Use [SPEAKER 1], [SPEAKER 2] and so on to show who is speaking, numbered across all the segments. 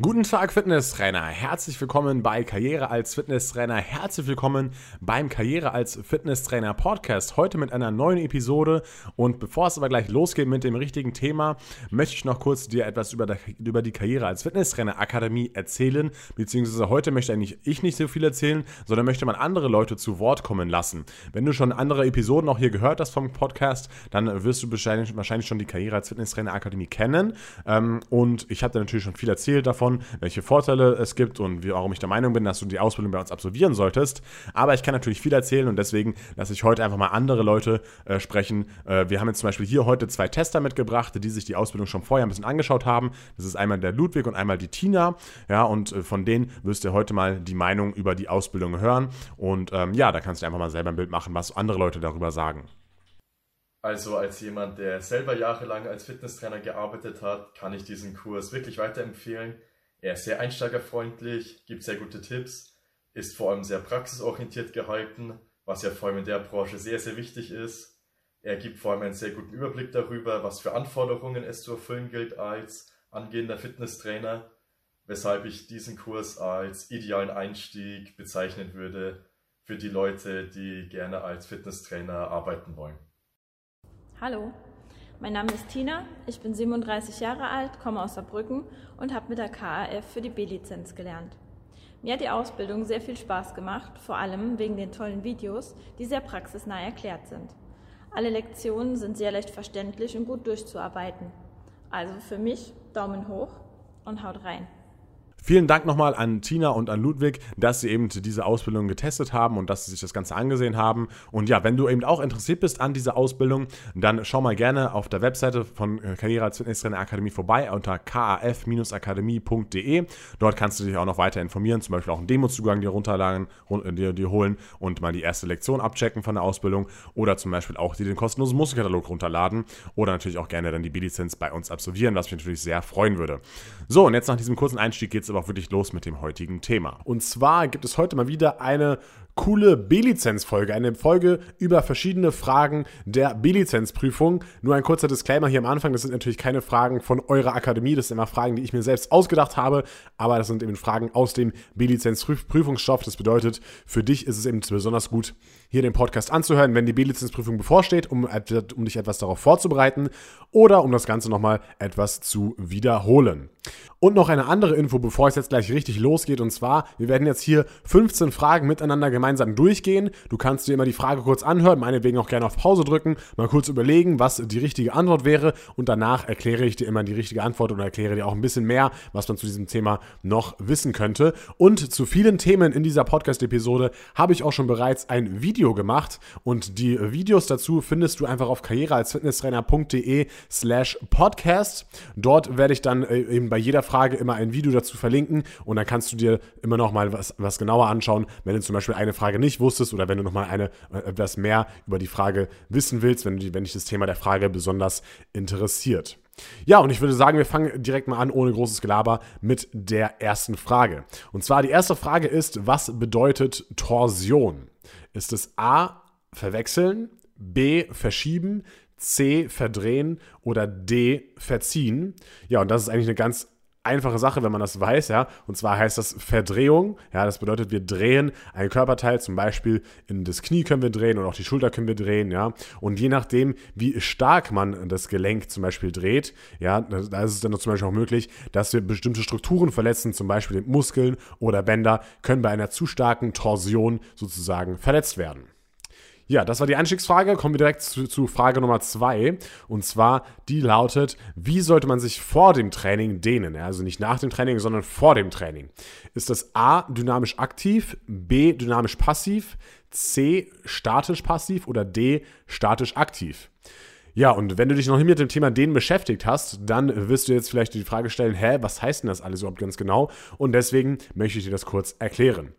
[SPEAKER 1] Guten Tag, Fitnesstrainer. Herzlich willkommen bei Karriere als Fitnesstrainer. Herzlich willkommen beim Karriere als Fitnesstrainer Podcast. Heute mit einer neuen Episode. Und bevor es aber gleich losgeht mit dem richtigen Thema, möchte ich noch kurz dir etwas über, die Karriere als Fitnesstrainer Akademie erzählen. Beziehungsweise heute möchte eigentlich ich nicht so viel erzählen, sondern möchte man andere Leute zu Wort kommen lassen. Wenn du schon andere Episoden auch hier gehört hast vom Podcast, dann wirst du wahrscheinlich, schon die Karriere als Fitnesstrainer Akademie kennen. Ähm, und ich habe da natürlich schon viel erzählt davon davon, welche Vorteile es gibt und warum ich der Meinung bin, dass du die Ausbildung bei uns absolvieren solltest. Aber ich kann natürlich viel erzählen und deswegen lasse ich heute einfach mal andere Leute äh, sprechen. Äh, wir haben jetzt zum Beispiel hier heute zwei Tester mitgebracht, die sich die Ausbildung schon vorher ein bisschen angeschaut haben. Das ist einmal der Ludwig und einmal die Tina. Ja, und äh, von denen wirst du heute mal die Meinung über die Ausbildung hören. Und ähm, ja, da kannst du einfach mal selber ein Bild machen, was andere Leute darüber sagen.
[SPEAKER 2] Also als jemand, der selber jahrelang als Fitnesstrainer gearbeitet hat, kann ich diesen Kurs wirklich weiterempfehlen. Er ist sehr einsteigerfreundlich, gibt sehr gute Tipps, ist vor allem sehr praxisorientiert gehalten, was ja vor allem in der Branche sehr, sehr wichtig ist. Er gibt vor allem einen sehr guten Überblick darüber, was für Anforderungen es zu erfüllen gilt als angehender Fitnesstrainer, weshalb ich diesen Kurs als idealen Einstieg bezeichnen würde für die Leute, die gerne als Fitnesstrainer arbeiten wollen.
[SPEAKER 3] Hallo, mein Name ist Tina, ich bin 37 Jahre alt, komme aus Saarbrücken und habe mit der KAF für die B-Lizenz gelernt. Mir hat die Ausbildung sehr viel Spaß gemacht, vor allem wegen den tollen Videos, die sehr praxisnah erklärt sind. Alle Lektionen sind sehr leicht verständlich und gut durchzuarbeiten. Also für mich Daumen hoch und haut rein.
[SPEAKER 1] Vielen Dank nochmal an Tina und an Ludwig, dass sie eben diese Ausbildung getestet haben und dass sie sich das Ganze angesehen haben. Und ja, wenn du eben auch interessiert bist an dieser Ausbildung, dann schau mal gerne auf der Webseite von äh, Karriere als Fitnesstrainer Akademie vorbei unter kaf-akademie.de. Dort kannst du dich auch noch weiter informieren, zum Beispiel auch einen Demozugang dir runterladen, äh, dir, dir holen und mal die erste Lektion abchecken von der Ausbildung oder zum Beispiel auch dir den kostenlosen Musterkatalog runterladen oder natürlich auch gerne dann die B-Lizenz bei uns absolvieren, was mich natürlich sehr freuen würde. So, und jetzt nach diesem kurzen Einstieg geht es aber auch wirklich los mit dem heutigen Thema. Und zwar gibt es heute mal wieder eine coole B-Lizenz-Folge, eine Folge über verschiedene Fragen der B-Lizenz-Prüfung. Nur ein kurzer Disclaimer hier am Anfang, das sind natürlich keine Fragen von eurer Akademie, das sind immer Fragen, die ich mir selbst ausgedacht habe, aber das sind eben Fragen aus dem B-Lizenz-Prüfungsstoff. Das bedeutet, für dich ist es eben besonders gut, hier den Podcast anzuhören, wenn die B-Lizenzprüfung bevorsteht, um, um dich etwas darauf vorzubereiten oder um das Ganze nochmal etwas zu wiederholen. Und noch eine andere Info, bevor es jetzt gleich richtig losgeht. Und zwar, wir werden jetzt hier 15 Fragen miteinander gemeinsam durchgehen. Du kannst dir immer die Frage kurz anhören, meinetwegen auch gerne auf Pause drücken, mal kurz überlegen, was die richtige Antwort wäre. Und danach erkläre ich dir immer die richtige Antwort und erkläre dir auch ein bisschen mehr, was man zu diesem Thema noch wissen könnte. Und zu vielen Themen in dieser Podcast-Episode habe ich auch schon bereits ein Video gemacht. Und die Videos dazu findest du einfach auf karrierealsfitnesstrainer.de slash podcast. Dort werde ich dann äh, eben bei jeder Frage immer ein Video dazu verlinken und dann kannst du dir immer noch mal was, was genauer anschauen, wenn du zum Beispiel eine Frage nicht wusstest oder wenn du noch mal eine, äh, etwas mehr über die Frage wissen willst, wenn, wenn dich das Thema der Frage besonders interessiert. Ja, und ich würde sagen, wir fangen direkt mal an, ohne großes Gelaber, mit der ersten Frage. Und zwar die erste Frage ist, was bedeutet Torsion? Ist es A, verwechseln, B, verschieben, C, verdrehen oder D, verziehen? Ja, und das ist eigentlich eine ganz einfache Sache, wenn man das weiß, ja. Und zwar heißt das Verdrehung. Ja, das bedeutet, wir drehen ein Körperteil, zum Beispiel in das Knie können wir drehen und auch die Schulter können wir drehen, ja. Und je nachdem, wie stark man das Gelenk zum Beispiel dreht, ja, da ist es dann zum Beispiel auch möglich, dass wir bestimmte Strukturen verletzen, zum Beispiel Muskeln oder Bänder, können bei einer zu starken Torsion sozusagen verletzt werden. Ja, das war die Einstiegsfrage. Kommen wir direkt zu, zu, Frage Nummer zwei. Und zwar, die lautet, wie sollte man sich vor dem Training dehnen? Also nicht nach dem Training, sondern vor dem Training. Ist das A, dynamisch aktiv, B, dynamisch passiv, C, statisch passiv oder D, statisch aktiv? Ja, und wenn du dich noch nicht mit dem Thema Dehnen beschäftigt hast, dann wirst du jetzt vielleicht die Frage stellen, hä, was heißt denn das alles überhaupt ganz genau? Und deswegen möchte ich dir das kurz erklären.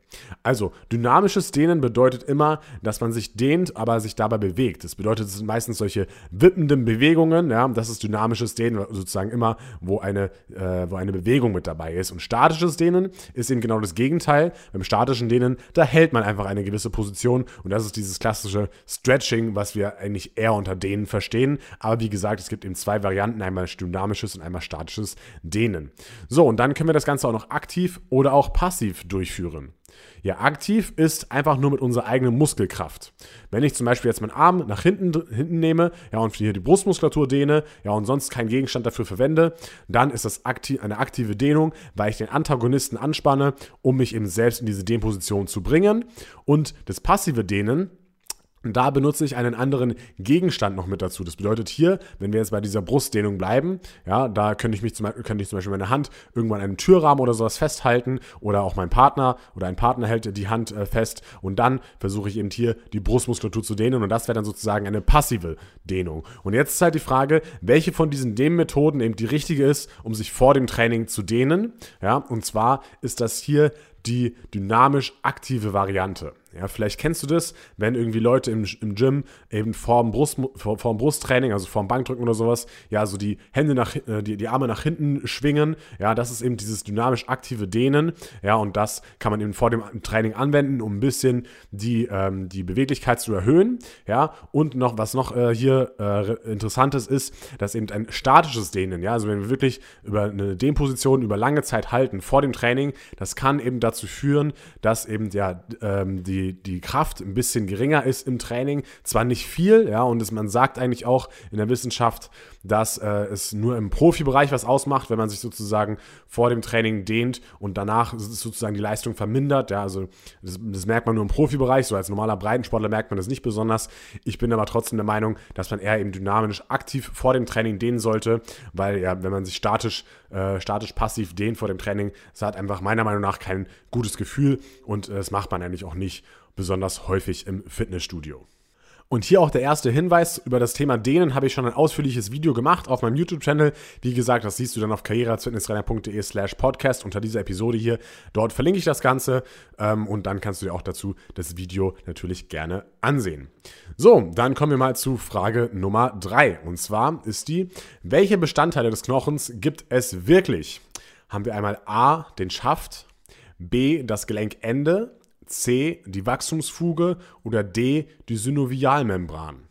[SPEAKER 1] Also, dynamisches Dehnen bedeutet immer, dass man sich dehnt, aber sich dabei bewegt. Das bedeutet, es sind meistens solche wippenden Bewegungen. Ja, das ist dynamisches Dehnen, sozusagen immer, wo eine, äh, wo eine Bewegung mit dabei ist. Und statisches Dehnen ist eben genau das Gegenteil. Beim statischen Dehnen, da hält man einfach eine gewisse Position. Und das ist dieses klassische Stretching, was wir eigentlich eher unter Dehnen verstehen. Aber wie gesagt, es gibt eben zwei Varianten: einmal dynamisches und einmal statisches Dehnen. So, und dann können wir das Ganze auch noch aktiv oder auch passiv durchführen. Ja, aktiv ist einfach nur mit unserer eigenen Muskelkraft. Wenn ich zum Beispiel jetzt meinen Arm nach hinten, hinten nehme, ja, und hier die Brustmuskulatur dehne, ja, und sonst keinen Gegenstand dafür verwende, dann ist das aktiv, eine aktive Dehnung, weil ich den Antagonisten anspanne, um mich eben selbst in diese Dehnposition zu bringen. Und das passive Dehnen, und da benutze ich einen anderen Gegenstand noch mit dazu. Das bedeutet hier, wenn wir jetzt bei dieser Brustdehnung bleiben, ja, da könnte ich mich zum Beispiel, könnte ich zum Beispiel meine Hand irgendwann an einen Türrahmen oder sowas festhalten oder auch mein Partner oder ein Partner hält die Hand äh, fest und dann versuche ich eben hier die Brustmuskulatur zu dehnen und das wäre dann sozusagen eine passive Dehnung. Und jetzt ist halt die Frage, welche von diesen Dehnmethoden eben die richtige ist, um sich vor dem Training zu dehnen. Ja, und zwar ist das hier die dynamisch aktive Variante. Ja, vielleicht kennst du das, wenn irgendwie Leute im, im Gym eben vorm, Brust, vor, vorm Brusttraining, also vorm Bankdrücken oder sowas, ja, so die Hände nach, äh, die, die Arme nach hinten schwingen. Ja, das ist eben dieses dynamisch aktive Dehnen. Ja, und das kann man eben vor dem Training anwenden, um ein bisschen die, ähm, die Beweglichkeit zu erhöhen. Ja, und noch, was noch äh, hier äh, interessantes ist, dass eben ein statisches Dehnen, ja, also wenn wir wirklich über eine Dehnposition über lange Zeit halten vor dem Training, das kann eben dazu führen, dass eben ja ähm, die die, Kraft ein bisschen geringer ist im Training. Zwar nicht viel, ja, und es, man sagt eigentlich auch in der Wissenschaft, dass äh, es nur im Profibereich was ausmacht, wenn man sich sozusagen vor dem Training dehnt und danach sozusagen die Leistung vermindert. Ja, also das, das merkt man nur im Profibereich, so als normaler Breitensportler merkt man das nicht besonders. Ich bin aber trotzdem der Meinung, dass man eher eben dynamisch aktiv vor dem Training dehnen sollte, weil ja, wenn man sich statisch, äh, statisch passiv dehnt vor dem Training, das hat einfach meiner Meinung nach kein gutes Gefühl und äh, das macht man eigentlich auch nicht besonders häufig im Fitnessstudio. Und hier auch der erste Hinweis über das Thema Dehnen habe ich schon ein ausführliches Video gemacht auf meinem YouTube-Channel. Wie gesagt, das siehst du dann auf karrierefitnesstrainer.de slash podcast unter dieser Episode hier. Dort verlinke ich das Ganze ähm, und dann kannst du dir auch dazu das Video natürlich gerne ansehen. So, dann kommen wir mal zu Frage Nummer 3. Und zwar ist die, welche Bestandteile des Knochens gibt es wirklich? Haben wir einmal A, den Schaft, B, das Gelenkende, C die Wachstumsfuge oder D die Synovialmembran.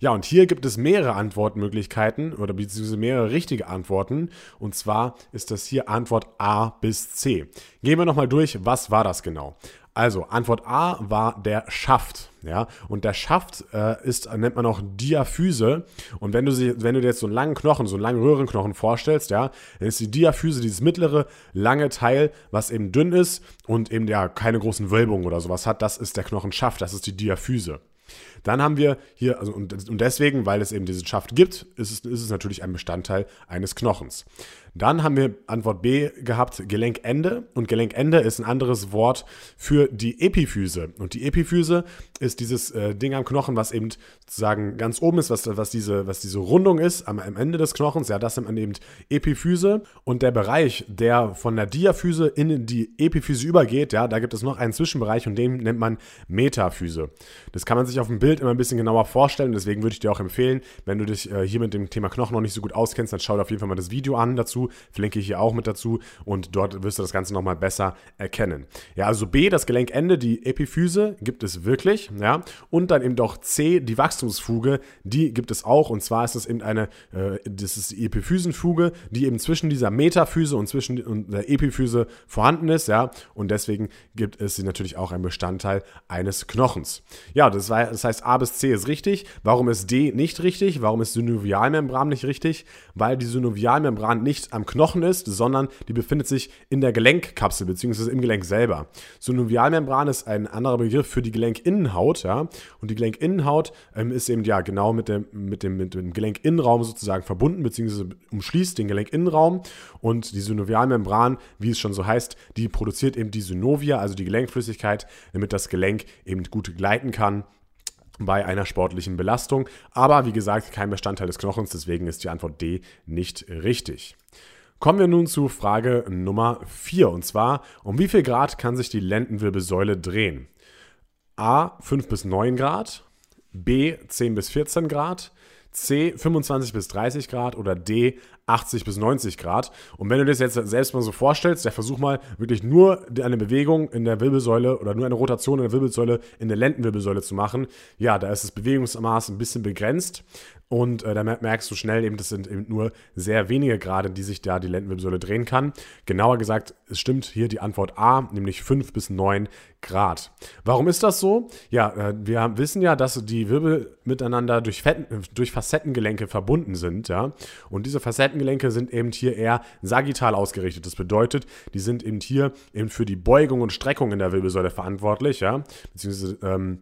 [SPEAKER 1] Ja, und hier gibt es mehrere Antwortmöglichkeiten oder beziehungsweise mehrere richtige Antworten. Und zwar ist das hier Antwort A bis C. Gehen wir nochmal durch, was war das genau? Also, Antwort A war der Schaft. Ja, und der Schaft äh, ist, nennt man auch Diaphyse. Und wenn du, sie, wenn du dir jetzt so einen langen Knochen, so einen langen Röhrenknochen vorstellst, ja, dann ist die Diaphyse dieses mittlere, lange Teil, was eben dünn ist und eben ja keine großen Wölbungen oder sowas hat. Das ist der Knochenschaft, das ist die Diaphyse. Dann haben wir hier, also und, und deswegen, weil es eben diesen Schaft gibt, ist es, ist es natürlich ein Bestandteil eines Knochens. Dann haben wir Antwort B gehabt, Gelenkende. Und Gelenkende ist ein anderes Wort für die Epiphyse. Und die Epiphyse ist dieses äh, Ding am Knochen, was eben sozusagen ganz oben ist, was, was, diese, was diese Rundung ist am, am Ende des Knochens. Ja, das man eben Epiphyse. Und der Bereich, der von der Diaphyse in die Epiphyse übergeht, ja, da gibt es noch einen Zwischenbereich und den nennt man Metaphyse. Das kann man sich auf dem Bild immer ein bisschen genauer vorstellen. Deswegen würde ich dir auch empfehlen, wenn du dich äh, hier mit dem Thema Knochen noch nicht so gut auskennst, dann schau dir auf jeden Fall mal das Video an dazu verlinke ich hier auch mit dazu und dort wirst du das Ganze nochmal besser erkennen. Ja, also B, das Gelenkende, die Epiphyse gibt es wirklich, ja, und dann eben doch C, die Wachstumsfuge, die gibt es auch und zwar ist das eben eine, äh, das ist die Epiphysenfuge, die eben zwischen dieser Metaphyse und zwischen der Epiphyse vorhanden ist, ja, und deswegen gibt es sie natürlich auch ein Bestandteil eines Knochens. Ja, das, war, das heißt A bis C ist richtig. Warum ist D nicht richtig? Warum ist Synovialmembran nicht richtig? Weil die Synovialmembran nicht am Knochen ist, sondern die befindet sich in der Gelenkkapsel bzw. im Gelenk selber. Synovialmembran ist ein anderer Begriff für die Gelenkinnenhaut, ja. Und die Gelenkinnenhaut ähm, ist eben ja genau mit dem, mit dem, mit dem Gelenkinnenraum sozusagen verbunden bzw. umschließt den Gelenkinnenraum. Und die Synovialmembran, wie es schon so heißt, die produziert eben die Synovia, also die Gelenkflüssigkeit, damit das Gelenk eben gut gleiten kann bei einer sportlichen Belastung. Aber wie gesagt, kein Bestandteil des Knochens, deswegen ist die Antwort D nicht richtig. Kommen wir nun zu Frage Nummer 4 und zwar, um wie viel Grad kann sich die Lendenwirbelsäule drehen? A 5 bis 9 Grad, B 10 bis 14 Grad, C 25 bis 30 Grad oder D 80 bis 90 Grad. Und wenn du das jetzt selbst mal so vorstellst, der versuch mal wirklich nur eine Bewegung in der Wirbelsäule oder nur eine Rotation in der Wirbelsäule in der Lendenwirbelsäule zu machen, ja, da ist das Bewegungsmaß ein bisschen begrenzt. Und äh, da merkst du schnell eben, das sind eben nur sehr wenige Grade, die sich da die Lendenwirbelsäule drehen kann. Genauer gesagt, es stimmt hier die Antwort A, nämlich 5 bis 9 Grad. Warum ist das so? Ja, äh, wir wissen ja, dass die Wirbel miteinander durch, Fetten, durch Facettengelenke verbunden sind, ja. Und diese Facettengelenke sind eben hier eher sagittal ausgerichtet. Das bedeutet, die sind eben hier eben für die Beugung und Streckung in der Wirbelsäule verantwortlich, ja. Beziehungsweise, ähm,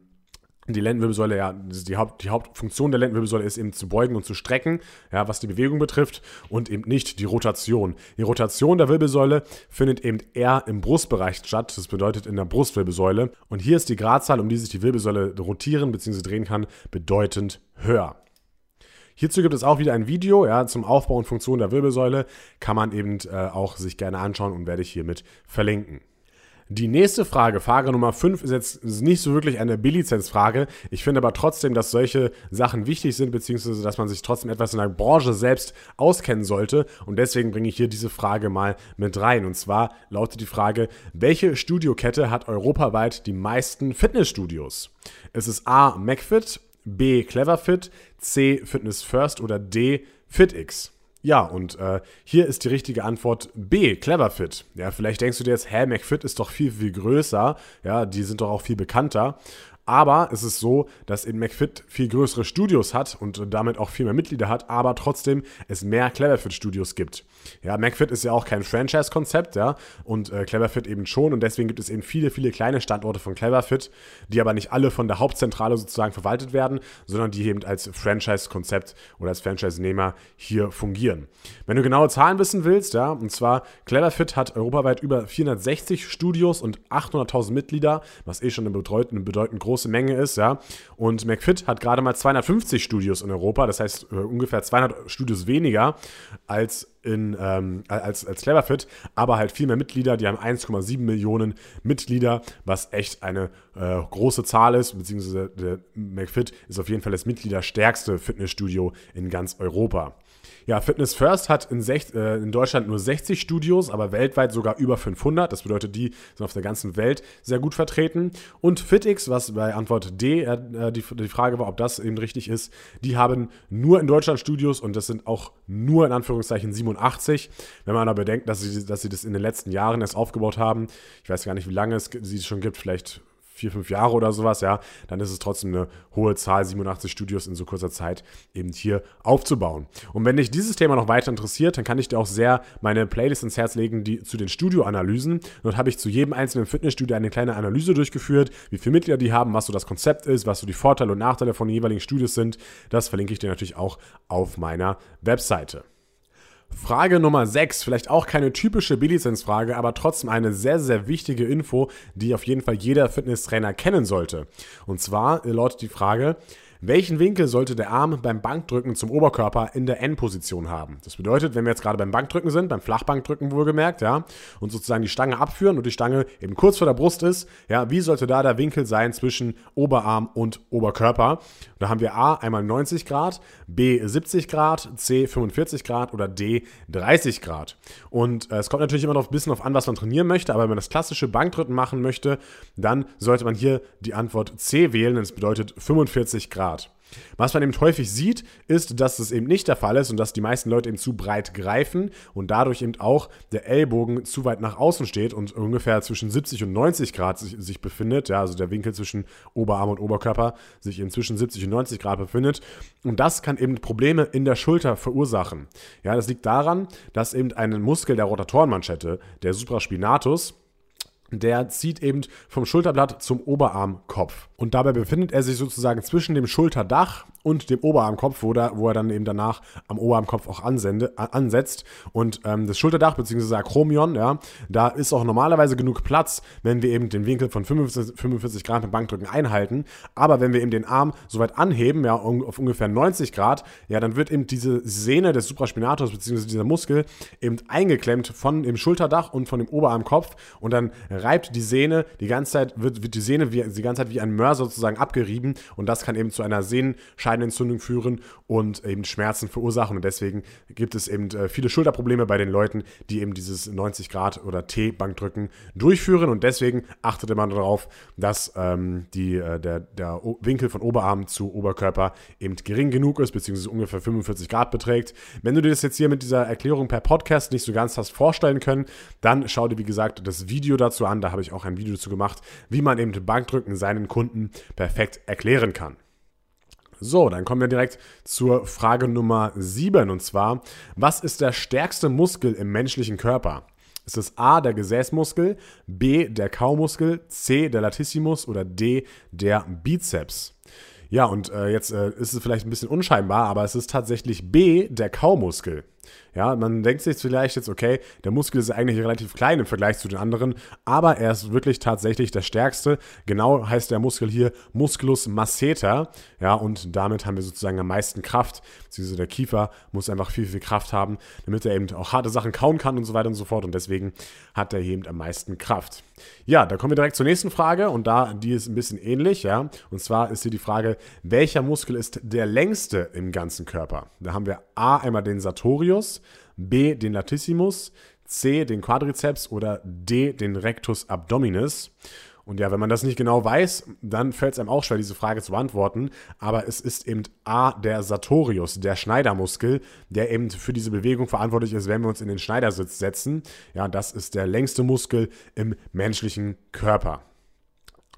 [SPEAKER 1] die Lendenwirbelsäule, ja, die, Haupt, die Hauptfunktion der Lendenwirbelsäule ist eben zu beugen und zu strecken, ja, was die Bewegung betrifft und eben nicht die Rotation. Die Rotation der Wirbelsäule findet eben eher im Brustbereich statt, das bedeutet in der Brustwirbelsäule. Und hier ist die Gradzahl, um die sich die Wirbelsäule rotieren bzw. drehen kann, bedeutend höher. Hierzu gibt es auch wieder ein Video ja, zum Aufbau und Funktion der Wirbelsäule. Kann man eben äh, auch sich gerne anschauen und werde ich hiermit verlinken. Die nächste Frage, Frage Nummer 5, ist jetzt nicht so wirklich eine B-Lizenz-Frage. Ich finde aber trotzdem, dass solche Sachen wichtig sind, beziehungsweise dass man sich trotzdem etwas in der Branche selbst auskennen sollte. Und deswegen bringe ich hier diese Frage mal mit rein. Und zwar lautet die Frage, welche Studiokette hat europaweit die meisten Fitnessstudios? Ist es A. McFit, B. Cleverfit, C. Fitness First oder D. FitX? Ja, und äh, hier ist die richtige Antwort B, Cleverfit. Ja, vielleicht denkst du dir jetzt, hä, McFit ist doch viel, viel größer. Ja, die sind doch auch viel bekannter. Aber es ist so, dass in McFit viel größere Studios hat und damit auch viel mehr Mitglieder hat, aber trotzdem es mehr Cleverfit-Studios gibt. Ja, McFit ist ja auch kein Franchise-Konzept, ja, und äh, Cleverfit eben schon. Und deswegen gibt es eben viele, viele kleine Standorte von Cleverfit, die aber nicht alle von der Hauptzentrale sozusagen verwaltet werden, sondern die eben als Franchise-Konzept oder als Franchise-Nehmer hier fungieren. Wenn du genaue Zahlen wissen willst, ja, und zwar Cleverfit hat europaweit über 460 Studios und 800.000 Mitglieder, was eh schon eine bedeutende, bedeutend große Menge ist, ja. Und McFit hat gerade mal 250 Studios in Europa, das heißt äh, ungefähr 200 Studios weniger als in, ähm, als, als Cleverfit, aber halt viel mehr Mitglieder. Die haben 1,7 Millionen Mitglieder, was echt eine äh, große Zahl ist, beziehungsweise der McFit ist auf jeden Fall das mitgliederstärkste Fitnessstudio in ganz Europa. Ja, Fitness First hat in, sech, äh, in, Deutschland nur 60 Studios, aber weltweit sogar über 500. Das bedeutet, die sind auf der ganzen Welt sehr gut vertreten. Und FitX, was bei Antwort D äh, die, die Frage war, ob das eben richtig ist, die haben nur in Deutschland Studios und das sind auch nur in Anführungszeichen 87. Wenn man aber bedenkt, dass sie, dass sie das in den letzten Jahren erst aufgebaut haben, ich weiß gar nicht, wie lange es sie schon gibt, vielleicht vier, fünf Jahre oder sowas, ja, dann ist es trotzdem eine hohe Zahl, 87 Studios in so kurzer Zeit eben hier aufzubauen. Und wenn dich dieses Thema noch weiter interessiert, dann kann ich dir auch sehr meine Playlist ins Herz legen, die zu den Studioanalysen. Dort habe ich zu jedem einzelnen Fitnessstudio eine kleine Analyse durchgeführt, wie viele Mitglieder die haben, was so das Konzept ist, was so die Vorteile und Nachteile von den jeweiligen Studios sind. Das verlinke ich dir natürlich auch auf meiner Webseite. Frage Nummer 6, vielleicht auch keine typische B-Lizenz-Frage, aber trotzdem eine sehr, sehr wichtige Info, die auf jeden Fall jeder Fitnesstrainer kennen sollte. Und zwar lautet die Frage, welchen Winkel sollte der Arm beim Bankdrücken zum Oberkörper in der N-Position haben? Das bedeutet, wenn wir jetzt gerade beim Bankdrücken sind, beim Flachbankdrücken wohlgemerkt, ja, und sozusagen die Stange abführen und die Stange eben kurz vor der Brust ist, ja, wie sollte da der Winkel sein zwischen Oberarm und Oberkörper? Da haben wir A einmal 90 Grad, B 70 Grad, C 45 Grad oder D 30 Grad. Und äh, es kommt natürlich immer noch ein bisschen auf an, was man trainieren möchte, aber wenn man das klassische Bankdrücken machen möchte, dann sollte man hier die Antwort C wählen, denn es bedeutet 45 Grad. Was man eben häufig sieht, ist, dass das eben nicht der Fall ist und dass die meisten Leute eben zu breit greifen und dadurch eben auch der Ellbogen zu weit nach außen steht und ungefähr zwischen 70 und 90 Grad sich, sich befindet. Ja, also der Winkel zwischen Oberarm und Oberkörper sich eben zwischen 70 und 90 Grad befindet. Und das kann eben Probleme in der Schulter verursachen. Ja, das liegt daran, dass eben ein Muskel der Rotatorenmanschette, der Supraspinatus, der zieht eben vom Schulterblatt zum Oberarmkopf. Und dabei befindet er sich sozusagen zwischen dem Schulterdach und dem Oberarmkopf, wo, da, wo er dann eben danach am Oberarmkopf auch ansende, ansetzt. Und ähm, das Schulterdach bzw. Akromion, ja, da ist auch normalerweise genug Platz, wenn wir eben den Winkel von 45, 45 Grad beim Bankdrücken einhalten. Aber wenn wir eben den Arm so weit anheben, ja, auf ungefähr 90 Grad, ja, dann wird eben diese Sehne des Supraspinators bzw. dieser Muskel eben eingeklemmt von dem Schulterdach und von dem Oberarmkopf und dann reibt die Sehne die ganze Zeit, wird, wird die Sehne wie, die ganze Zeit wie ein Sozusagen abgerieben und das kann eben zu einer Sehnenscheidenentzündung führen und eben Schmerzen verursachen und deswegen gibt es eben äh, viele Schulterprobleme bei den Leuten, die eben dieses 90 Grad oder T-Bankdrücken durchführen und deswegen achtet man darauf, dass ähm, die, äh, der, der Winkel von Oberarm zu Oberkörper eben gering genug ist, beziehungsweise ungefähr 45 Grad beträgt. Wenn du dir das jetzt hier mit dieser Erklärung per Podcast nicht so ganz hast vorstellen können, dann schau dir, wie gesagt, das Video dazu an. Da habe ich auch ein Video dazu gemacht, wie man eben Bankdrücken seinen Kunden perfekt erklären kann. So, dann kommen wir direkt zur Frage Nummer 7 und zwar, was ist der stärkste Muskel im menschlichen Körper? Ist es A, der Gesäßmuskel, B, der Kaumuskel, C, der Latissimus oder D, der Bizeps? Ja, und äh, jetzt äh, ist es vielleicht ein bisschen unscheinbar, aber es ist tatsächlich B, der Kaumuskel. Ja, man denkt sich vielleicht jetzt, okay, der Muskel ist eigentlich relativ klein im Vergleich zu den anderen, aber er ist wirklich tatsächlich der stärkste. Genau heißt der Muskel hier Musculus masseter. Ja, und damit haben wir sozusagen am meisten Kraft. Beziehungsweise der Kiefer muss einfach viel, viel Kraft haben, damit er eben auch harte Sachen kauen kann und so weiter und so fort. Und deswegen hat er eben am meisten Kraft. Ja, da kommen wir direkt zur nächsten Frage und da, die ist ein bisschen ähnlich, ja. Und zwar ist hier die Frage, welcher Muskel ist der längste im ganzen Körper? Da haben wir A einmal den Sartorius, B den Latissimus, C den Quadrizeps oder D den Rectus abdominis. Und ja, wenn man das nicht genau weiß, dann fällt es einem auch schwer, diese Frage zu beantworten. Aber es ist eben A, der Sartorius, der Schneidermuskel, der eben für diese Bewegung verantwortlich ist, wenn wir uns in den Schneidersitz setzen. Ja, das ist der längste Muskel im menschlichen Körper.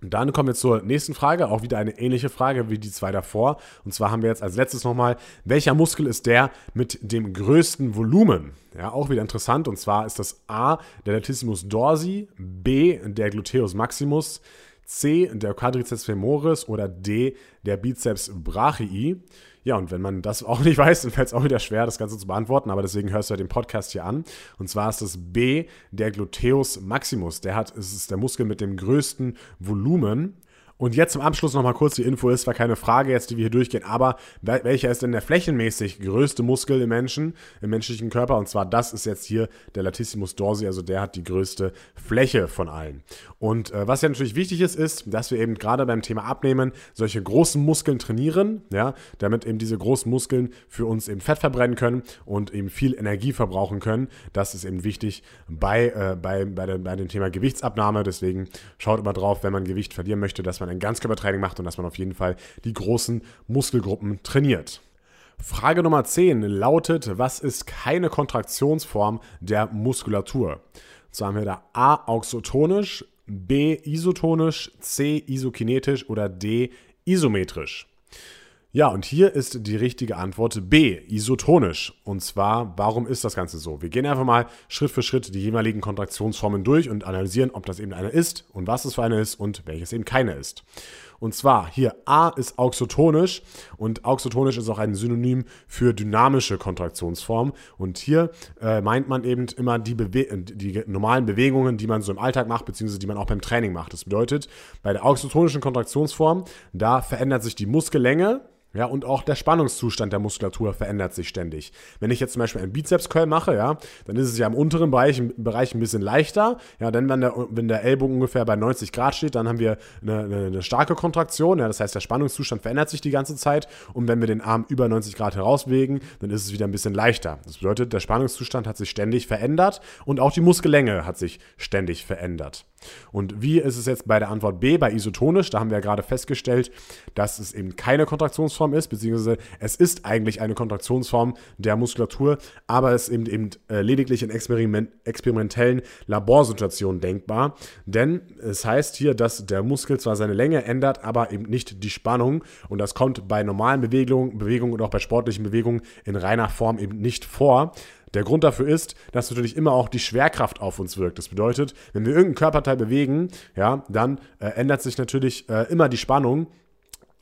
[SPEAKER 1] Und dann kommen wir zur nächsten Frage, auch wieder eine ähnliche Frage wie die zwei davor. Und zwar haben wir jetzt als letztes nochmal, welcher Muskel ist der mit dem größten Volumen? Ja, auch wieder interessant. Und zwar ist das A, der Latissimus dorsi, B, der Gluteus maximus, C, der Quadriceps femoris oder D, der Bizeps brachii. Ja, und wenn man das auch nicht weiß, dann fällt es auch wieder schwer, das Ganze zu beantworten, aber deswegen hörst du ja den Podcast hier an. Und zwar ist das B, der Gluteus maximus. Der hat, es ist der Muskel mit dem größten Volumen. Und jetzt zum Abschluss nochmal kurz die Info, ist zwar keine Frage jetzt, die wir hier durchgehen, aber welcher ist denn der flächenmäßig größte Muskel im Menschen, im menschlichen Körper? Und zwar das ist jetzt hier der Latissimus dorsi, also der hat die größte Fläche von allen. Und äh, was ja natürlich wichtig ist, ist, dass wir eben gerade beim Thema Abnehmen solche großen Muskeln trainieren, ja, damit eben diese großen Muskeln für uns eben Fett verbrennen können und eben viel Energie verbrauchen können. Das ist eben wichtig bei, äh, bei, bei, der, bei dem Thema Gewichtsabnahme. Deswegen schaut immer drauf, wenn man Gewicht verlieren möchte, dass man man ein Ganzkörpertraining macht und dass man auf jeden Fall die großen Muskelgruppen trainiert. Frage Nummer 10 lautet, was ist keine Kontraktionsform der Muskulatur? So haben wir da A auxotonisch, B isotonisch, C isokinetisch oder D isometrisch. Ja, und hier ist die richtige Antwort B, isotonisch. Und zwar, warum ist das Ganze so? Wir gehen einfach mal Schritt für Schritt die jeweiligen Kontraktionsformen durch und analysieren, ob das eben eine ist und was es für eine ist und welches eben keine ist. Und zwar hier A ist auxotonisch und auxotonisch ist auch ein Synonym für dynamische Kontraktionsform. Und hier äh, meint man eben immer die, Bewe die normalen Bewegungen, die man so im Alltag macht, beziehungsweise die man auch beim Training macht. Das bedeutet, bei der auxotonischen Kontraktionsform, da verändert sich die Muskellänge, ja, und auch der Spannungszustand der Muskulatur verändert sich ständig. Wenn ich jetzt zum Beispiel einen Bizeps-Curl mache, ja, dann ist es ja im unteren Bereich, im Bereich ein bisschen leichter. Ja, denn wenn der, wenn der Ellbogen ungefähr bei 90 Grad steht, dann haben wir eine, eine, eine starke Kontraktion. Ja, das heißt, der Spannungszustand verändert sich die ganze Zeit. Und wenn wir den Arm über 90 Grad herausbewegen, dann ist es wieder ein bisschen leichter. Das bedeutet, der Spannungszustand hat sich ständig verändert und auch die Muskellänge hat sich ständig verändert. Und wie ist es jetzt bei der Antwort B, bei isotonisch? Da haben wir ja gerade festgestellt, dass es eben keine Kontraktionsform ist, beziehungsweise es ist eigentlich eine Kontraktionsform der Muskulatur, aber es ist eben, eben äh, lediglich in Experiment, experimentellen Laborsituationen denkbar. Denn es heißt hier, dass der Muskel zwar seine Länge ändert, aber eben nicht die Spannung. Und das kommt bei normalen Bewegungen, Bewegungen und auch bei sportlichen Bewegungen in reiner Form eben nicht vor. Der Grund dafür ist, dass natürlich immer auch die Schwerkraft auf uns wirkt. Das bedeutet, wenn wir irgendein Körperteil bewegen, ja, dann äh, ändert sich natürlich äh, immer die Spannung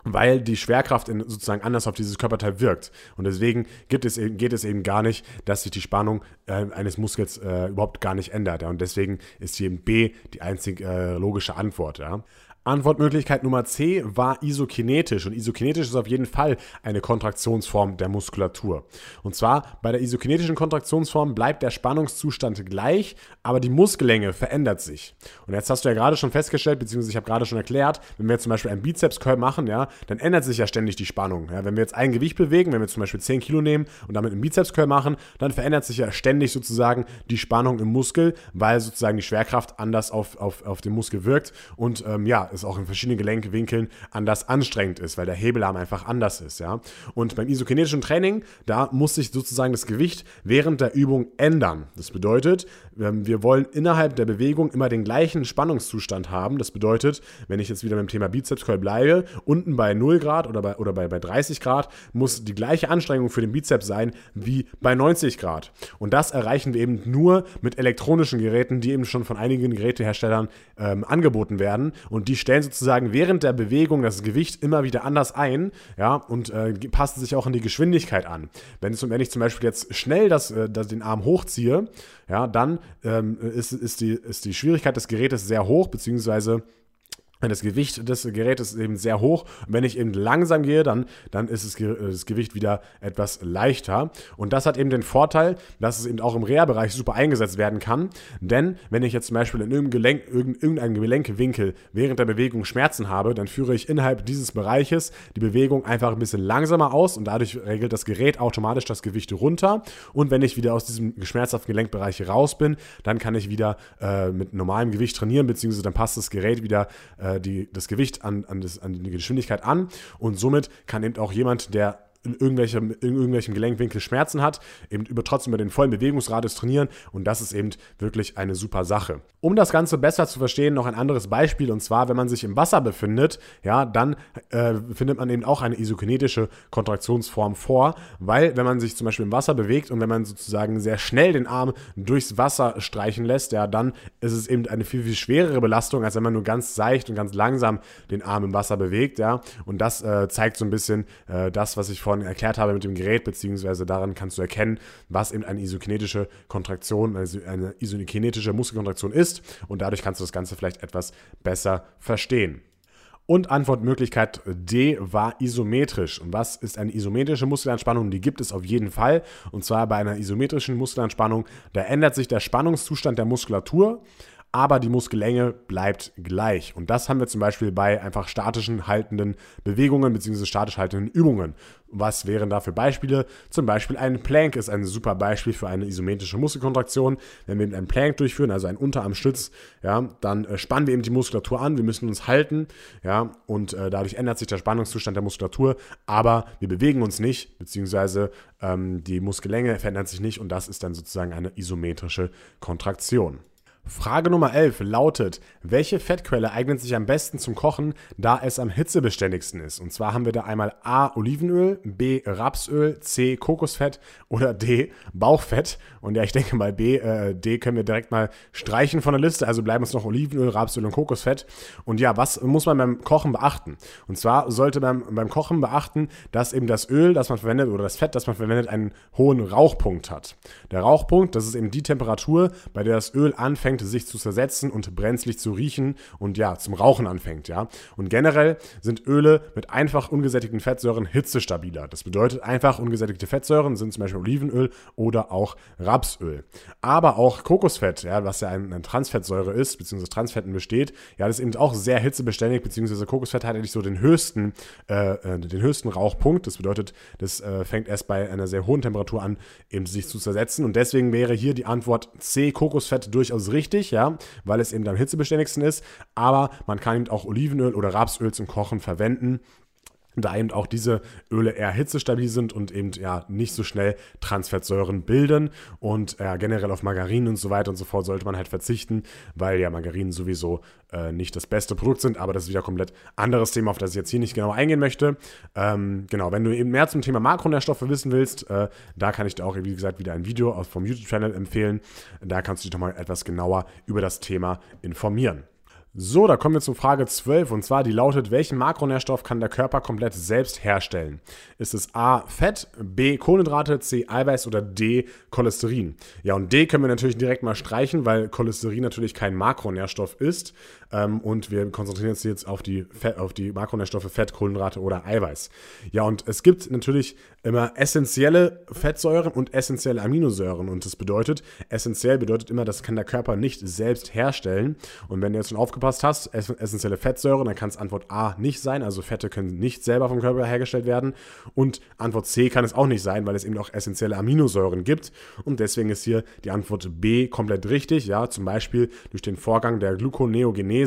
[SPEAKER 1] weil die Schwerkraft in, sozusagen anders auf dieses Körperteil wirkt. Und deswegen gibt es, geht es eben gar nicht, dass sich die Spannung äh, eines Muskels äh, überhaupt gar nicht ändert. Ja? Und deswegen ist hier B die einzig äh, logische Antwort. Ja? Antwortmöglichkeit Nummer C war isokinetisch und isokinetisch ist auf jeden Fall eine Kontraktionsform der Muskulatur. Und zwar bei der isokinetischen Kontraktionsform bleibt der Spannungszustand gleich, aber die Muskellänge verändert sich. Und jetzt hast du ja gerade schon festgestellt, beziehungsweise ich habe gerade schon erklärt, wenn wir jetzt zum Beispiel einen Bizeps-Curl machen, ja, dann ändert sich ja ständig die Spannung. Ja, wenn wir jetzt ein Gewicht bewegen, wenn wir zum Beispiel 10 Kilo nehmen und damit einen Bizeps-Curl machen, dann verändert sich ja ständig sozusagen die Spannung im Muskel, weil sozusagen die Schwerkraft anders auf, auf, auf den Muskel wirkt und ähm, ja, es auch in verschiedenen Gelenkwinkeln anders anstrengend ist, weil der Hebelarm einfach anders ist, ja. Und beim isokinetischen Training, da muss sich sozusagen das Gewicht während der Übung ändern. Das bedeutet, ähm, wir wollen innerhalb der Bewegung immer den gleichen Spannungszustand haben. Das bedeutet, wenn ich jetzt wieder beim Thema Bizeps Curl bleibe, unten bei 0 Grad oder bei, oder bei, bei 30 Grad muss die gleiche Anstrengung für den Bizeps sein wie bei 90 Grad. Und das erreichen wir eben nur mit elektronischen Geräten, die eben schon von einigen Geräteherstellern ähm, angeboten werden. Und die stellen sozusagen während der Bewegung das Gewicht immer wieder anders ein, ja, und äh, passen sich auch an die Geschwindigkeit an. Wenn, wenn ich zum Beispiel jetzt schnell das, äh, das, den Arm hochziehe, ja, dann ähm, ist, ist, die, ist die Schwierigkeit des Gerätes sehr hoch, beziehungsweise das Gewicht des Gerätes ist eben sehr hoch. Und wenn ich eben langsam gehe, dann, dann ist es, das Gewicht wieder etwas leichter. Und das hat eben den Vorteil, dass es eben auch im Reha-Bereich super eingesetzt werden kann. Denn wenn ich jetzt zum Beispiel in irgendeinem, Gelenk, irgendeinem Gelenkwinkel während der Bewegung Schmerzen habe, dann führe ich innerhalb dieses Bereiches die Bewegung einfach ein bisschen langsamer aus und dadurch regelt das Gerät automatisch das Gewicht runter. Und wenn ich wieder aus diesem schmerzhaften Gelenkbereich raus bin, dann kann ich wieder äh, mit normalem Gewicht trainieren, beziehungsweise dann passt das Gerät wieder äh, äh, die, das Gewicht an, an, das, an die Geschwindigkeit an. Und somit kann eben auch jemand, der in, irgendwelchem, in irgendwelchem Gelenkwinkel Schmerzen hat, eben über, trotzdem über den vollen Bewegungsradius trainieren. Und das ist eben wirklich eine super Sache. Um das Ganze besser zu verstehen, noch ein anderes Beispiel. Und zwar, wenn man sich im Wasser befindet, ja, dann äh, findet man eben auch eine isokinetische Kontraktionsform vor, weil wenn man sich zum Beispiel im Wasser bewegt und wenn man sozusagen sehr schnell den Arm durchs Wasser streichen lässt, ja, dann ist es eben eine viel, viel schwerere Belastung, als wenn man nur ganz seicht und ganz langsam den Arm im Wasser bewegt, ja, und das äh, zeigt so ein bisschen äh, das, was ich vorhin vorhin erklärt habe mit dem Gerät, beziehungsweise daran kannst du erkennen, was eben eine isokinetische Kontraktion, also eine isokinetische Muskelkontraktion ist und dadurch kannst du das Ganze vielleicht etwas besser verstehen. Und Antwortmöglichkeit D war isometrisch. Und was ist eine isometrische Muskelanspannung? Die gibt es auf jeden Fall. Und zwar bei einer isometrischen Muskelanspannung, da ändert sich der Spannungszustand der Muskulatur, aber die Muskellänge bleibt gleich. Und das haben wir zum Beispiel bei einfach statischen haltenden Bewegungen bzw. statisch haltenden Übungen. Was wären da für Beispiele? Zum Beispiel ein Plank ist ein super Beispiel für eine isometrische Muskelkontraktion. Wenn wir einen Plank durchführen, also einen Unterarmstütz, ja, dann äh, spannen wir eben die Muskulatur an, wir müssen uns halten, ja, und äh, dadurch ändert sich der Spannungszustand der Muskulatur, aber wir bewegen uns nicht, beziehungsweise ähm, die Muskellänge verändert sich nicht und das ist dann sozusagen eine isometrische Kontraktion. Frage Nummer 11 lautet, welche Fettquelle eignet sich am besten zum Kochen, da es am hitzebeständigsten ist? Und zwar haben wir da einmal A. Olivenöl, B. Rapsöl, C. Kokosfett oder D. Bauchfett. Und ja, ich denke mal B, äh, D können wir direkt mal streichen von der Liste. Also bleiben uns noch Olivenöl, Rapsöl und Kokosfett. Und ja, was muss man beim Kochen beachten? Und zwar sollte man beim Kochen beachten, dass eben das Öl, das man verwendet oder das Fett, das man verwendet, einen hohen Rauchpunkt hat. Der Rauchpunkt, das ist eben die Temperatur, bei der das Öl anfängt, anfängt, sich zu zersetzen und brenzlig zu riechen und ja, zum Rauchen anfängt, ja. Und generell sind Öle mit einfach ungesättigten Fettsäuren hitzestabiler. Das bedeutet, einfach ungesättigte Fettsäuren sind zum Beispiel Olivenöl oder auch Rapsöl. Aber auch Kokosfett, ja, was ja eine Transfettsäure ist, beziehungsweise Transfetten besteht, ja, das ist eben auch sehr hitzebeständig, beziehungsweise Kokosfett hat eigentlich so den höchsten, äh, äh, den höchsten Rauchpunkt. Das bedeutet, das äh, fängt erst bei einer sehr hohen Temperatur an, eben sich zu zersetzen. Und deswegen wäre hier die Antwort C, Kokosfett durchaus richtig richtig, ja, weil es eben am hitzebeständigsten ist. Aber man kann eben auch Olivenöl oder Rapsöl zum Kochen verwenden da eben auch diese Öle eher hitzestabil sind und eben ja nicht so schnell Transfettsäuren bilden und ja, generell auf Margarinen und so weiter und so fort sollte man halt verzichten, weil ja Margarinen sowieso äh, nicht das beste Produkt sind, aber das ist wieder komplett anderes Thema, auf das ich jetzt hier nicht genau eingehen möchte. Ähm, genau, wenn du eben mehr zum Thema Makronährstoffe wissen willst, äh, da kann ich dir auch, wie gesagt, wieder ein Video vom YouTube-Channel empfehlen. Da kannst du dich doch mal etwas genauer über das Thema informieren. So, da kommen wir zur Frage 12 und zwar die lautet, welchen Makronährstoff kann der Körper komplett selbst herstellen? Ist es A Fett, B Kohlenhydrate, C Eiweiß oder D Cholesterin? Ja, und D können wir natürlich direkt mal streichen, weil Cholesterin natürlich kein Makronährstoff ist ähm, und wir konzentrieren uns jetzt auf die, Fett, auf die Makronährstoffe Fett, Kohlenhydrate oder Eiweiß. Ja, und es gibt natürlich immer essentielle Fettsäuren und essentielle Aminosäuren und das bedeutet, essentiell bedeutet immer, das kann der Körper nicht selbst herstellen und wenn du jetzt schon aufgepasst hast, essentielle Fettsäuren, dann kann es Antwort A nicht sein. Also Fette können nicht selber vom Körper hergestellt werden. Und Antwort C kann es auch nicht sein, weil es eben auch essentielle Aminosäuren gibt. Und deswegen ist hier die Antwort B komplett richtig. Ja, zum Beispiel durch den Vorgang der Gluconeogenese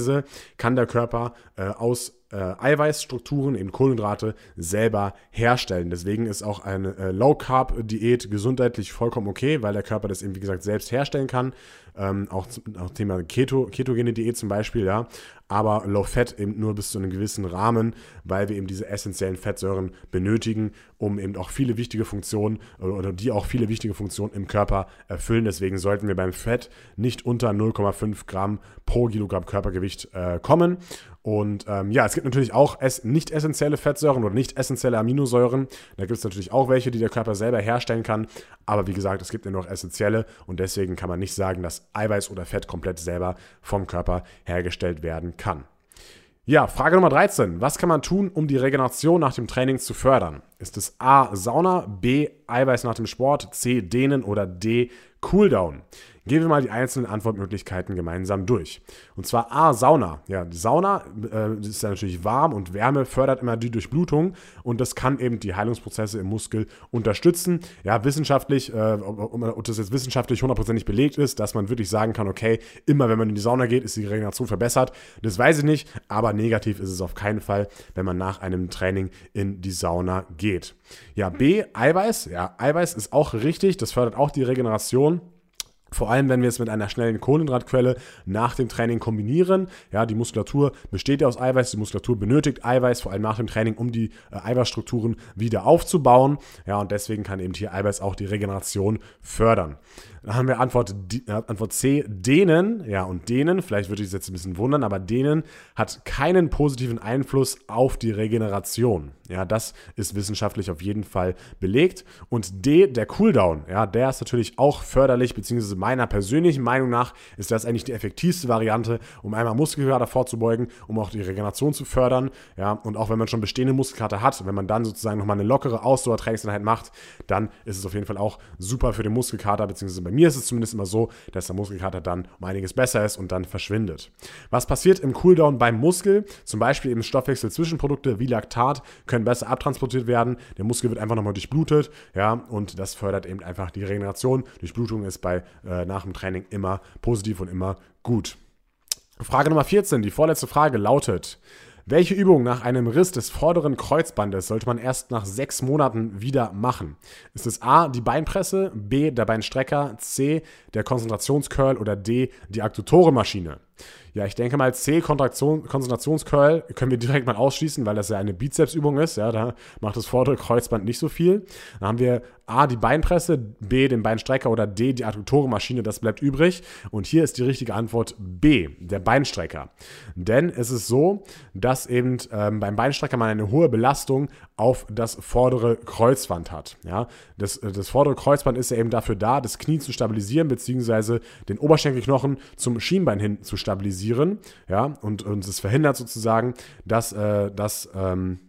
[SPEAKER 1] kann der Körper äh, aus äh, Eiweißstrukturen, eben Kohlenhydrate, selber herstellen. Deswegen ist auch eine äh, Low-Carb-Diät gesundheitlich vollkommen okay, weil der Körper das eben, wie gesagt, selbst herstellen kann. Ähm, auch, auch Thema Keto, ketogene Diät zum Beispiel, ja. Aber Low Fat eben nur bis zu einem gewissen Rahmen, weil wir eben diese essentiellen Fettsäuren benötigen, um eben auch viele wichtige Funktionen oder die auch viele wichtige Funktionen im Körper erfüllen. Deswegen sollten wir beim Fett nicht unter 0,5 Gramm pro Kilogramm Körpergewicht äh, kommen. Und ähm, ja, es gibt natürlich auch nicht essentielle Fettsäuren oder nicht essentielle Aminosäuren. Da gibt es natürlich auch welche, die der Körper selber herstellen kann. Aber wie gesagt, es gibt ja noch essentielle und deswegen kann man nicht sagen, dass Eiweiß oder Fett komplett selber vom Körper hergestellt werden kann. Ja, Frage Nummer 13. Was kann man tun, um die Regeneration nach dem Training zu fördern? Ist es A. Sauna, B. Eiweiß nach dem Sport, C. Dehnen oder D. Cooldown? Gehen wir mal die einzelnen Antwortmöglichkeiten gemeinsam durch. Und zwar A, Sauna. Ja, Sauna äh, ist ja natürlich warm und Wärme fördert immer die Durchblutung und das kann eben die Heilungsprozesse im Muskel unterstützen. Ja, wissenschaftlich, äh, ob das jetzt wissenschaftlich hundertprozentig belegt ist, dass man wirklich sagen kann, okay, immer wenn man in die Sauna geht, ist die Regeneration verbessert. Das weiß ich nicht, aber negativ ist es auf keinen Fall, wenn man nach einem Training in die Sauna geht. Ja, B, Eiweiß. Ja, Eiweiß ist auch richtig, das fördert auch die Regeneration. Vor allem, wenn wir es mit einer schnellen Kohlenhydratquelle nach dem Training kombinieren. Ja, die Muskulatur besteht ja aus Eiweiß. Die Muskulatur benötigt Eiweiß, vor allem nach dem Training, um die äh, Eiweißstrukturen wieder aufzubauen. Ja, und deswegen kann eben hier Eiweiß auch die Regeneration fördern. Dann haben wir Antwort, äh, Antwort C, denen. Ja, und denen, vielleicht würde ich es jetzt ein bisschen wundern, aber denen hat keinen positiven Einfluss auf die Regeneration. Ja, das ist wissenschaftlich auf jeden Fall belegt. Und D, der Cooldown, ja, der ist natürlich auch förderlich, beziehungsweise meiner persönlichen Meinung nach ist das eigentlich die effektivste Variante, um einmal Muskelkater vorzubeugen, um auch die Regeneration zu fördern. Ja, und auch wenn man schon bestehende Muskelkater hat, wenn man dann sozusagen nochmal eine lockere Ausdauertrainingseinheit macht, dann ist es auf jeden Fall auch super für den Muskelkater, beziehungsweise bei mir ist es zumindest immer so, dass der Muskelkater dann um einiges besser ist und dann verschwindet. Was passiert im Cooldown beim Muskel? Zum Beispiel eben Stoffwechsel-Zwischenprodukte wie Laktat können besser abtransportiert werden. Der Muskel wird einfach nochmal durchblutet, ja, und das fördert eben einfach die Regeneration. Durchblutung ist bei äh, nach dem Training immer positiv und immer gut. Frage Nummer 14, die vorletzte Frage lautet: welche Übung nach einem Riss des vorderen Kreuzbandes sollte man erst nach sechs Monaten wieder machen? Ist es A, die Beinpresse, B, der Beinstrecker, C, der Konzentrationscurl oder D, die Adduktorenmaschine? Ja, ich denke mal, C-Konzentrationscurl können wir direkt mal ausschließen, weil das ja eine Bizepsübung ist. Ja, da macht das vordere Kreuzband nicht so viel. Dann haben wir A, die Beinpresse, B, den Beinstrecker oder D, die Adduktorenmaschine. Das bleibt übrig. Und hier ist die richtige Antwort B, der Beinstrecker. Denn es ist so, dass eben ähm, beim Beinstrecker man eine hohe Belastung auf das vordere Kreuzband hat. Ja, das, äh, das vordere Kreuzband ist ja eben dafür da, das Knie zu stabilisieren, beziehungsweise den Oberschenkelknochen zum Schienbein hin zu stabilisieren. Ja, und, und es verhindert sozusagen, dass, äh, dass ähm,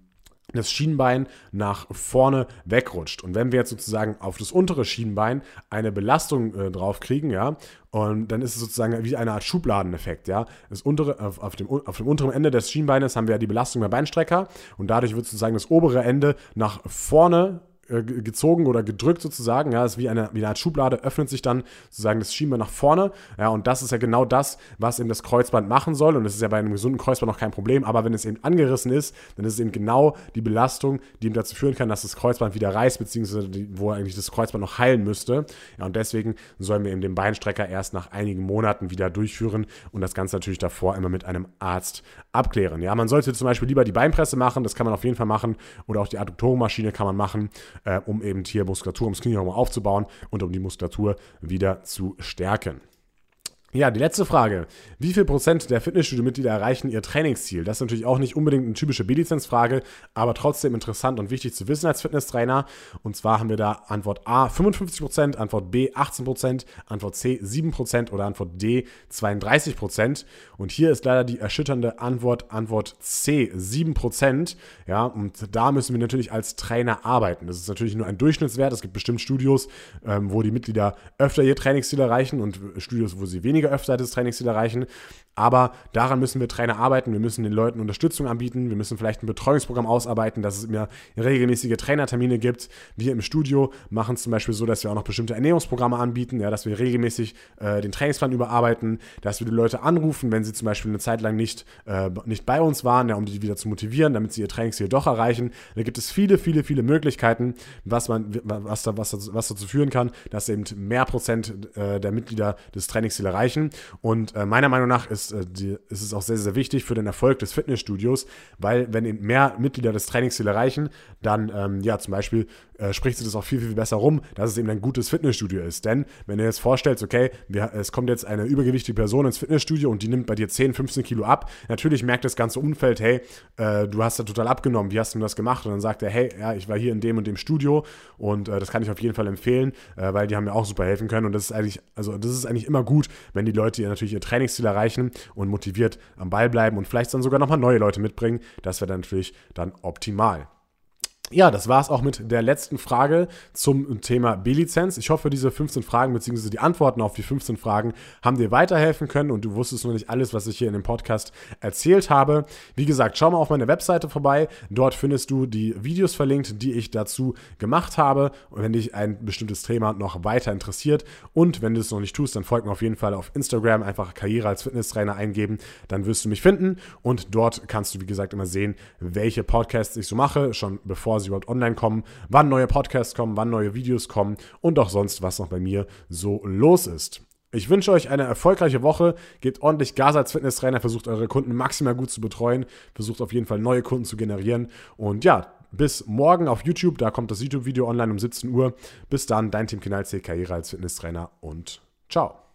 [SPEAKER 1] das Schienbein nach vorne wegrutscht. Und wenn wir jetzt sozusagen auf das untere Schienbein eine Belastung äh, drauf kriegen, ja, und dann ist es sozusagen wie eine Art Schubladeneffekt, ja. Das untere, auf, auf, dem, auf dem unteren Ende des Schienbeines haben wir ja die Belastung der Beinstrecker und dadurch wird sozusagen das obere Ende nach vorne äh, gezogen oder gedrückt sozusagen. Ja, ist wie eine, wie eine Art Schublade, öffnet sich dann sozusagen das Schienbein nach vorne. Ja, und das ist ja genau das, was eben das Kreuzband machen soll. Und das ist ja bei einem gesunden Kreuzband noch kein Problem. Aber wenn es eben angerissen ist, dann ist es eben genau die Belastung, die eben dazu führen kann, dass das Kreuzband wieder reißt, beziehungsweise die, wo eigentlich das Kreuzband noch heilen müsste. Ja, und deswegen sollen wir eben den Beinstrecker erst nach einigen Monaten wieder durchführen und das Ganze natürlich davor immer mit einem Arzt abklären. Ja, man sollte zum Beispiel lieber die Beinpresse machen, das kann man auf jeden Fall machen. Oder auch die Adduktorenmaschine kann man machen äh, um eben hier Muskulatur ums Knie herum aufzubauen und um die Muskulatur wieder zu stärken. Ja, die letzte Frage. Wie viel Prozent der Fitnessstudio-Mitglieder erreichen ihr Trainingsziel? Das ist natürlich auch nicht unbedingt eine typische B-Lizenz-Frage, aber trotzdem interessant und wichtig zu wissen als Fitnesstrainer. Und zwar haben wir da Antwort A 55 Prozent, Antwort B 18 Prozent, Antwort C 7 Prozent oder Antwort D 32 Prozent. Und hier ist leider die erschütternde Antwort, Antwort C 7 Prozent. Ja, und da müssen wir natürlich als Trainer arbeiten. Das ist natürlich nur ein Durchschnittswert. Es gibt bestimmt Studios, ähm, wo die Mitglieder öfter ihr Trainingsziel erreichen und Studios, wo sie weniger weniger öfter das Trainingsziel erreichen. Aber daran müssen wir Trainer arbeiten. Wir müssen den Leuten Unterstützung anbieten. Wir müssen vielleicht ein Betreuungsprogramm ausarbeiten, dass es mehr regelmäßige Trainertermine gibt. Wir im Studio machen es zum Beispiel so, dass wir auch noch bestimmte Ernährungsprogramme anbieten, ja, dass wir regelmäßig äh, den Trainingsplan überarbeiten, dass wir die Leute anrufen, wenn sie zum Beispiel eine Zeit lang nicht, äh, nicht bei uns waren, ja, um die wieder zu motivieren, damit sie ihr Trainingsziel doch erreichen. Da gibt es viele, viele, viele Möglichkeiten, was, man, was, da, was, was dazu führen kann, dass eben mehr Prozent äh, der Mitglieder das Trainingsziel erreichen. Und äh, meiner Meinung nach ist ist, äh, die, ist es auch sehr, sehr wichtig für den Erfolg des Fitnessstudios, weil wenn mehr Mitglieder das Trainingsziel erreichen, dann, ähm, ja, zum Beispiel äh, spricht sich das auch viel, viel besser rum, dass es eben ein gutes Fitnessstudio ist. Denn wenn du jetzt vorstellst, okay, wir, es kommt jetzt eine übergewichtige Person ins Fitnessstudio und die nimmt bei dir 10, 15 Kilo ab, natürlich merkt das ganze Umfeld, hey, äh, du hast da total abgenommen, wie hast du das gemacht? Und dann sagt er, hey, ja, ich war hier in dem und dem Studio und äh, das kann ich auf jeden Fall empfehlen, äh, weil die haben mir auch super helfen können. Und das ist eigentlich, also das ist eigentlich immer gut, wenn die Leute natürlich ihr Trainingsziel erreichen und motiviert am Ball bleiben und vielleicht dann sogar nochmal neue Leute mitbringen. Das wäre dann natürlich dann optimal. Ja, das war es auch mit der letzten Frage zum Thema B-Lizenz. Ich hoffe, diese 15 Fragen bzw. die Antworten auf die 15 Fragen haben dir weiterhelfen können und du wusstest noch nicht alles, was ich hier in dem Podcast erzählt habe. Wie gesagt, schau mal auf meine Webseite vorbei. Dort findest du die Videos verlinkt, die ich dazu gemacht habe. Und wenn dich ein bestimmtes Thema noch weiter interessiert und wenn du es noch nicht tust, dann folg mir auf jeden Fall auf Instagram. Einfach Karriere als Fitnesstrainer eingeben. Dann wirst du mich finden und dort kannst du, wie gesagt, immer sehen, welche Podcasts ich so mache, schon bevor sie überhaupt online kommen, wann neue Podcasts kommen, wann neue Videos kommen und auch sonst, was noch bei mir so los ist. Ich wünsche euch eine erfolgreiche Woche. Gebt ordentlich Gas als Fitnesstrainer, versucht eure Kunden maximal gut zu betreuen, versucht auf jeden Fall neue Kunden zu generieren. Und ja, bis morgen auf YouTube, da kommt das YouTube-Video online um 17 Uhr. Bis dann, dein Team Kinalzee, Karriere als Fitnesstrainer und ciao.